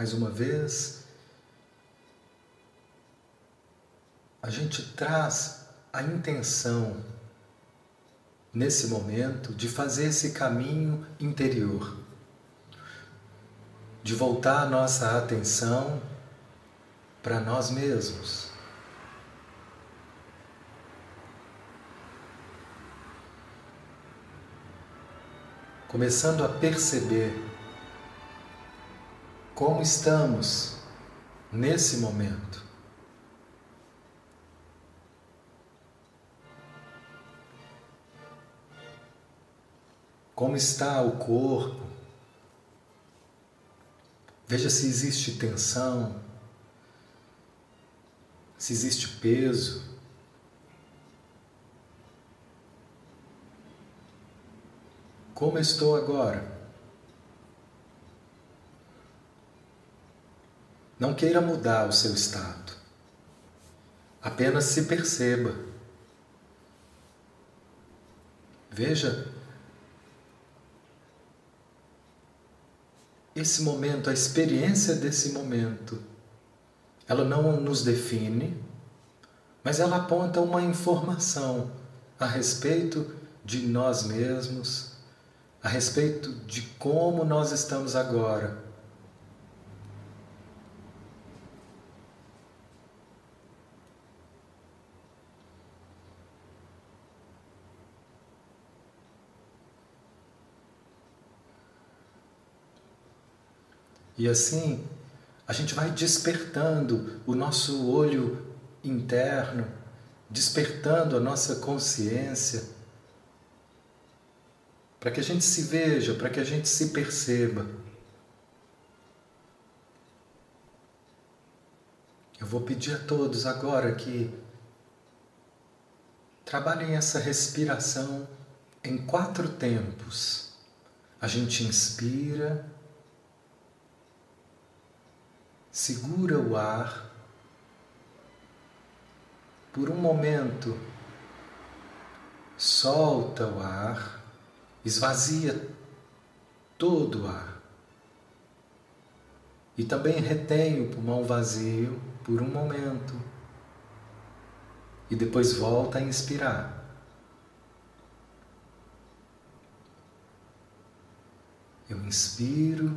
mais uma vez, a gente traz a intenção nesse momento de fazer esse caminho interior, de voltar a nossa atenção para nós mesmos. Começando a perceber como estamos nesse momento. Como está o corpo? Veja se existe tensão, se existe peso. Como estou agora? Não queira mudar o seu estado. Apenas se perceba. Veja esse momento, a experiência desse momento, ela não nos define, mas ela aponta uma informação a respeito de nós mesmos, a respeito de como nós estamos agora E assim, a gente vai despertando o nosso olho interno, despertando a nossa consciência, para que a gente se veja, para que a gente se perceba. Eu vou pedir a todos agora que trabalhem essa respiração em quatro tempos. A gente inspira segura o ar por um momento, solta o ar, esvazia todo o ar. E também retém o pulmão vazio por um momento. E depois volta a inspirar. Eu inspiro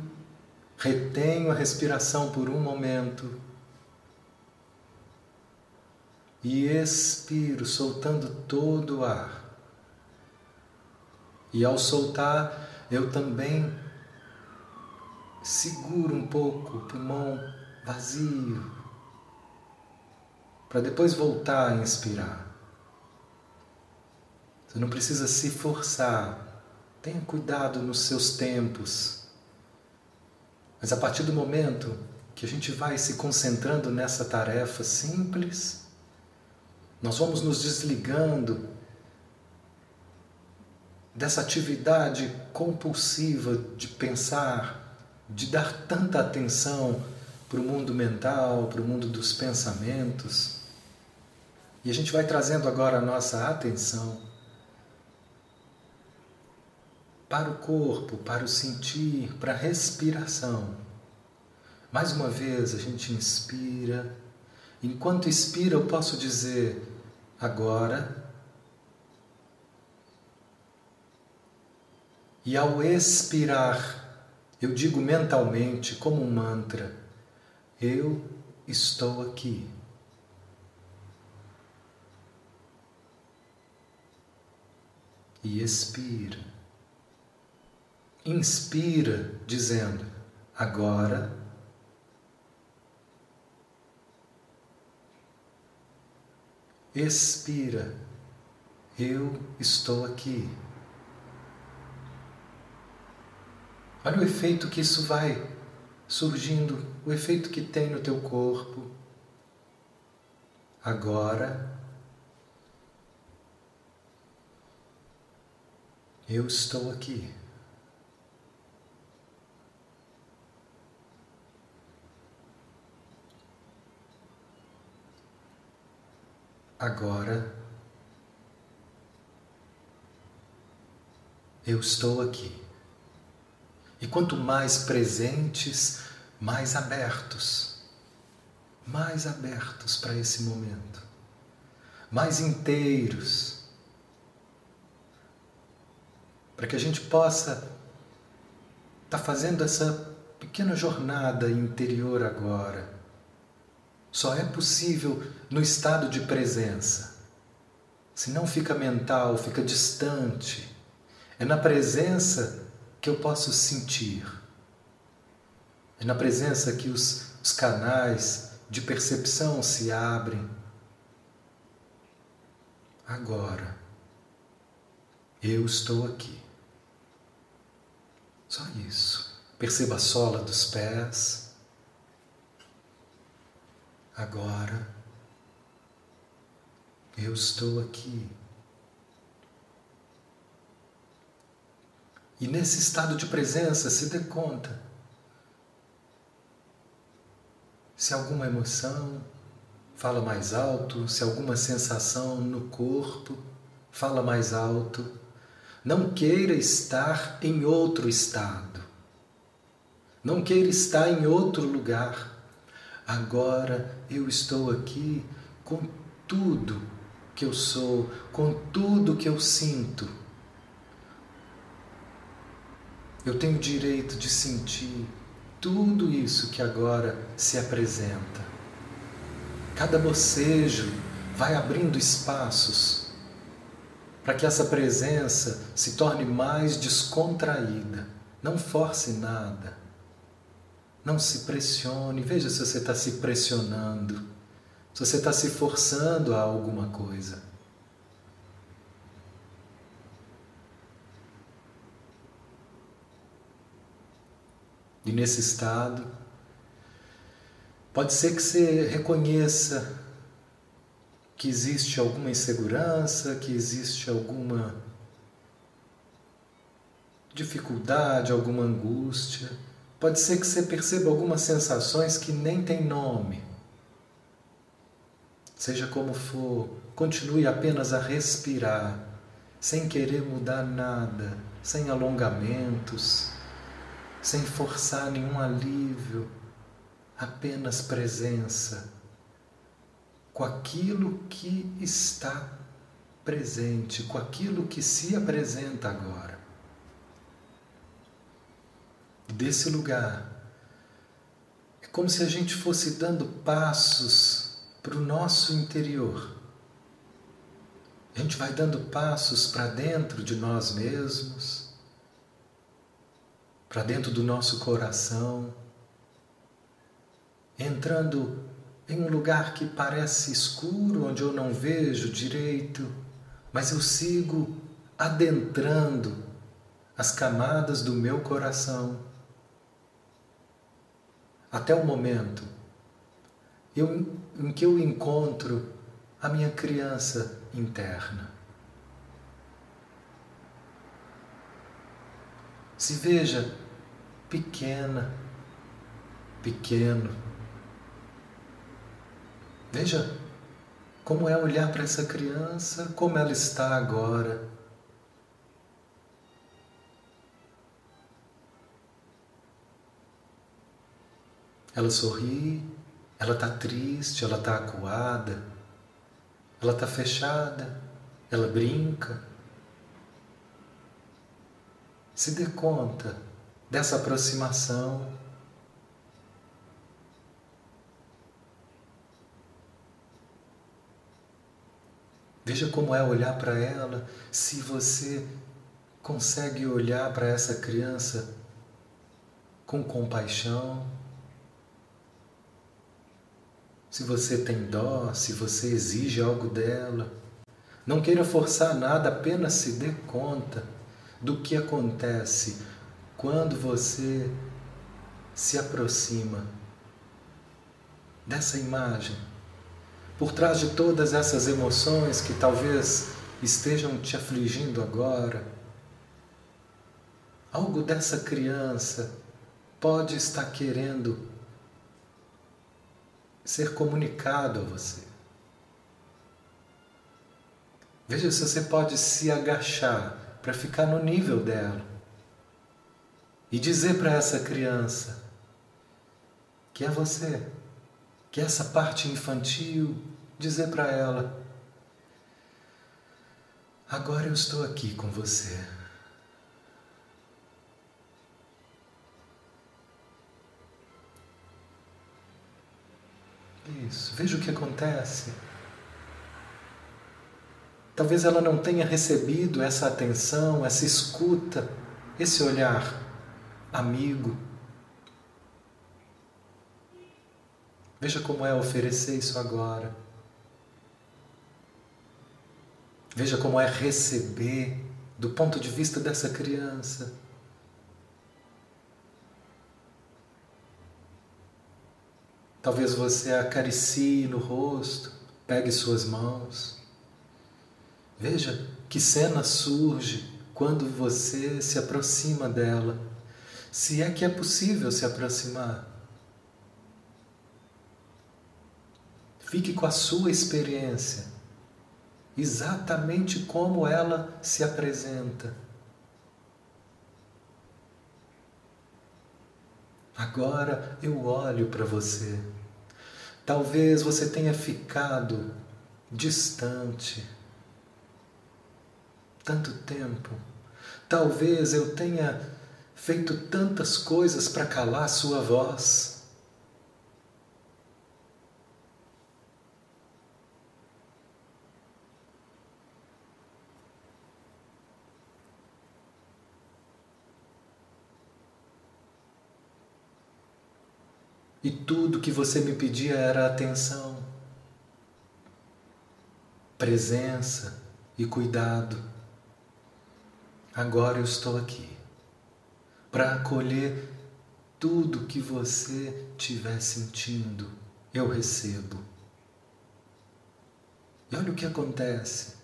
Retenho a respiração por um momento e expiro, soltando todo o ar. E ao soltar, eu também seguro um pouco o pulmão vazio, para depois voltar a inspirar. Você não precisa se forçar, tenha cuidado nos seus tempos. Mas a partir do momento que a gente vai se concentrando nessa tarefa simples, nós vamos nos desligando dessa atividade compulsiva de pensar, de dar tanta atenção para o mundo mental, para o mundo dos pensamentos. E a gente vai trazendo agora a nossa atenção para o corpo, para o sentir, para a respiração. Mais uma vez a gente inspira. Enquanto expira, eu posso dizer agora. E ao expirar, eu digo mentalmente, como um mantra: Eu estou aqui. E expira inspira dizendo: agora. Expira, eu estou aqui. Olha o efeito que isso vai surgindo, o efeito que tem no teu corpo. Agora, eu estou aqui. Agora eu estou aqui. E quanto mais presentes, mais abertos, mais abertos para esse momento, mais inteiros, para que a gente possa estar tá fazendo essa pequena jornada interior agora. Só é possível no estado de presença. Se não fica mental, fica distante. É na presença que eu posso sentir. É na presença que os, os canais de percepção se abrem. Agora, eu estou aqui. Só isso. Perceba a sola dos pés. Agora, eu estou aqui. E nesse estado de presença, se dê conta se alguma emoção fala mais alto, se alguma sensação no corpo fala mais alto. Não queira estar em outro estado. Não queira estar em outro lugar. Agora eu estou aqui com tudo que eu sou, com tudo que eu sinto. Eu tenho direito de sentir tudo isso que agora se apresenta. Cada bocejo vai abrindo espaços para que essa presença se torne mais descontraída. Não force nada. Não se pressione. Veja se você está se pressionando, se você está se forçando a alguma coisa. E nesse estado, pode ser que você reconheça que existe alguma insegurança, que existe alguma dificuldade, alguma angústia. Pode ser que você perceba algumas sensações que nem têm nome. Seja como for, continue apenas a respirar, sem querer mudar nada, sem alongamentos sem forçar nenhum alívio, apenas presença com aquilo que está presente, com aquilo que se apresenta agora. Desse lugar, é como se a gente fosse dando passos para o nosso interior. A gente vai dando passos para dentro de nós mesmos para dentro do nosso coração, entrando em um lugar que parece escuro, onde eu não vejo direito, mas eu sigo adentrando as camadas do meu coração. Até o momento eu, em que eu encontro a minha criança interna. Se veja pequena, pequeno. Veja como é olhar para essa criança, como ela está agora. Ela sorri, ela está triste, ela está acuada, ela está fechada, ela brinca. Se dê conta dessa aproximação. Veja como é olhar para ela, se você consegue olhar para essa criança com compaixão, se você tem dó, se você exige algo dela. Não queira forçar nada, apenas se dê conta do que acontece quando você se aproxima dessa imagem, por trás de todas essas emoções que talvez estejam te afligindo agora, algo dessa criança pode estar querendo ser comunicado a você. Veja se você pode se agachar para ficar no nível dela e dizer para essa criança que é você, que é essa parte infantil, dizer para ela: agora eu estou aqui com você. Isso, veja o que acontece. Talvez ela não tenha recebido essa atenção, essa escuta, esse olhar amigo. Veja como é oferecer isso agora. Veja como é receber do ponto de vista dessa criança. Talvez você acaricie no rosto, pegue suas mãos. Veja que cena surge quando você se aproxima dela, se é que é possível se aproximar. Fique com a sua experiência, exatamente como ela se apresenta. Agora eu olho para você. Talvez você tenha ficado distante tanto tempo. Talvez eu tenha feito tantas coisas para calar sua voz. E tudo que você me pedia era atenção, presença e cuidado. Agora eu estou aqui para acolher tudo que você estiver sentindo. Eu recebo. E olha o que acontece.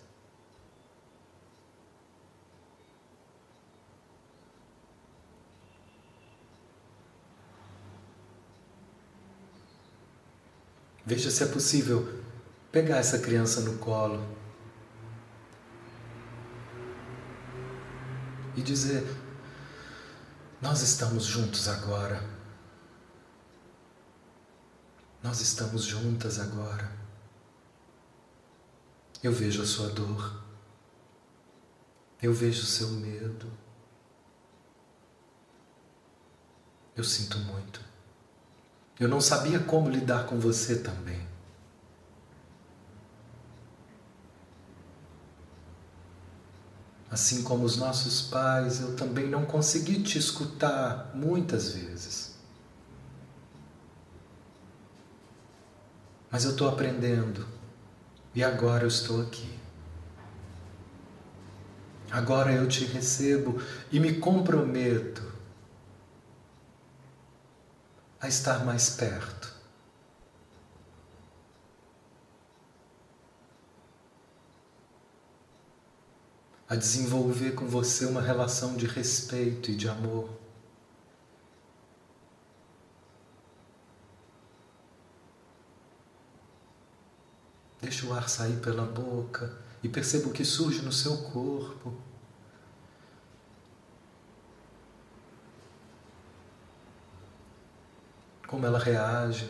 Veja se é possível pegar essa criança no colo e dizer: Nós estamos juntos agora. Nós estamos juntas agora. Eu vejo a sua dor. Eu vejo o seu medo. Eu sinto muito. Eu não sabia como lidar com você também. Assim como os nossos pais, eu também não consegui te escutar muitas vezes. Mas eu estou aprendendo e agora eu estou aqui. Agora eu te recebo e me comprometo a estar mais perto. A desenvolver com você uma relação de respeito e de amor. Deixa o ar sair pela boca e perceba o que surge no seu corpo. Como ela reage.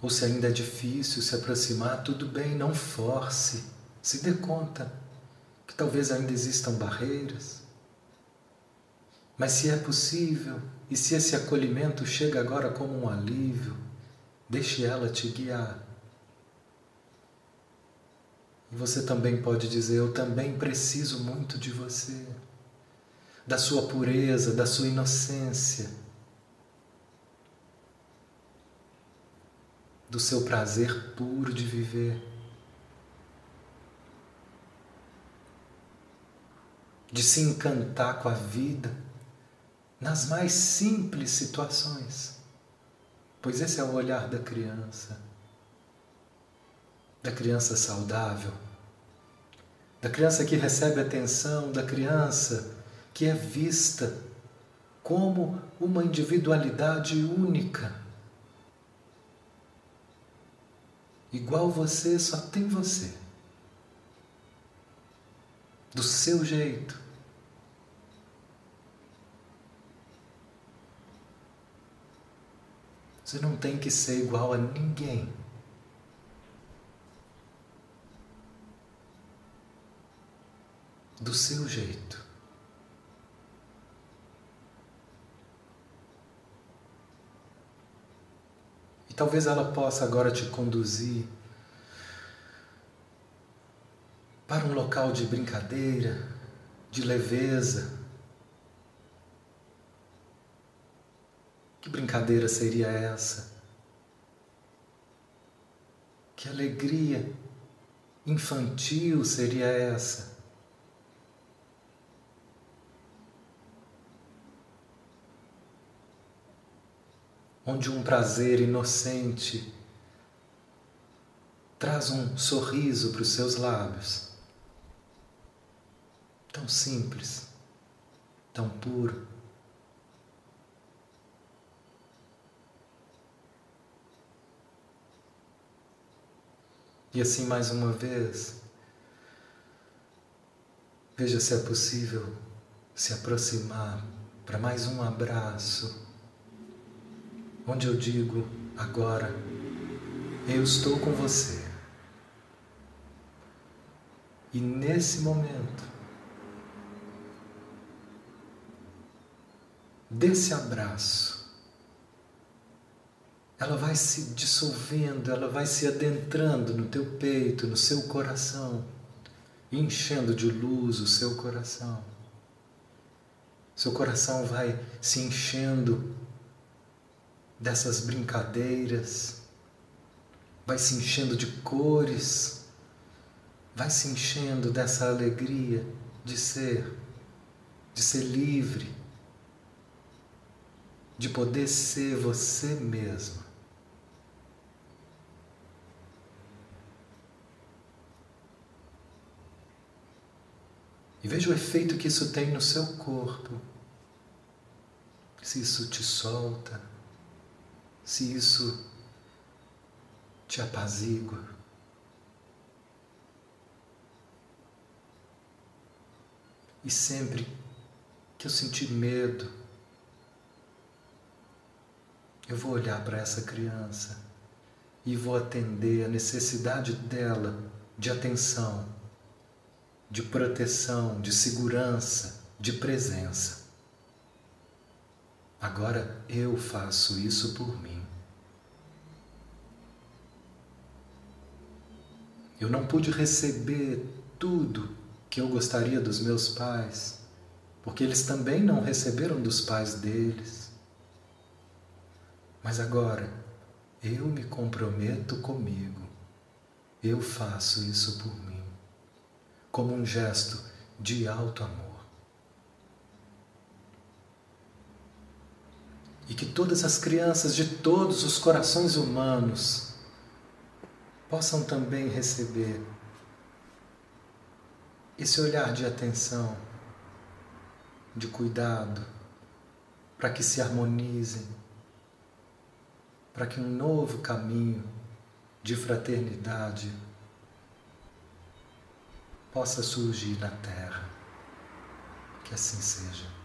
Ou se ainda é difícil se aproximar, tudo bem, não force. Se dê conta que talvez ainda existam barreiras. Mas se é possível, e se esse acolhimento chega agora como um alívio, deixe ela te guiar. Você também pode dizer: Eu também preciso muito de você da sua pureza, da sua inocência, do seu prazer puro de viver, de se encantar com a vida nas mais simples situações, pois esse é o olhar da criança, da criança saudável, da criança que recebe atenção, da criança que é vista como uma individualidade única. Igual você, só tem você. Do seu jeito. Você não tem que ser igual a ninguém. Do seu jeito. Talvez ela possa agora te conduzir para um local de brincadeira, de leveza. Que brincadeira seria essa? Que alegria infantil seria essa? Onde um prazer inocente traz um sorriso para os seus lábios. Tão simples, tão puro. E assim mais uma vez, veja se é possível se aproximar para mais um abraço, onde eu digo agora, eu estou com você. E nesse momento, desse abraço, ela vai se dissolvendo, ela vai se adentrando no teu peito, no seu coração, enchendo de luz o seu coração. Seu coração vai se enchendo dessas brincadeiras, vai se enchendo de cores, vai se enchendo dessa alegria de ser, de ser livre, de poder ser você mesmo. E veja o efeito que isso tem no seu corpo. Se isso te solta, se isso te apazigua. E sempre que eu sentir medo, eu vou olhar para essa criança e vou atender a necessidade dela de atenção, de proteção, de segurança, de presença. Agora eu faço isso por mim. Eu não pude receber tudo que eu gostaria dos meus pais, porque eles também não receberam dos pais deles. Mas agora, eu me comprometo comigo. Eu faço isso por mim, como um gesto de alto amor. E que todas as crianças de todos os corações humanos possam também receber esse olhar de atenção, de cuidado, para que se harmonizem para que um novo caminho de fraternidade possa surgir na Terra. Que assim seja.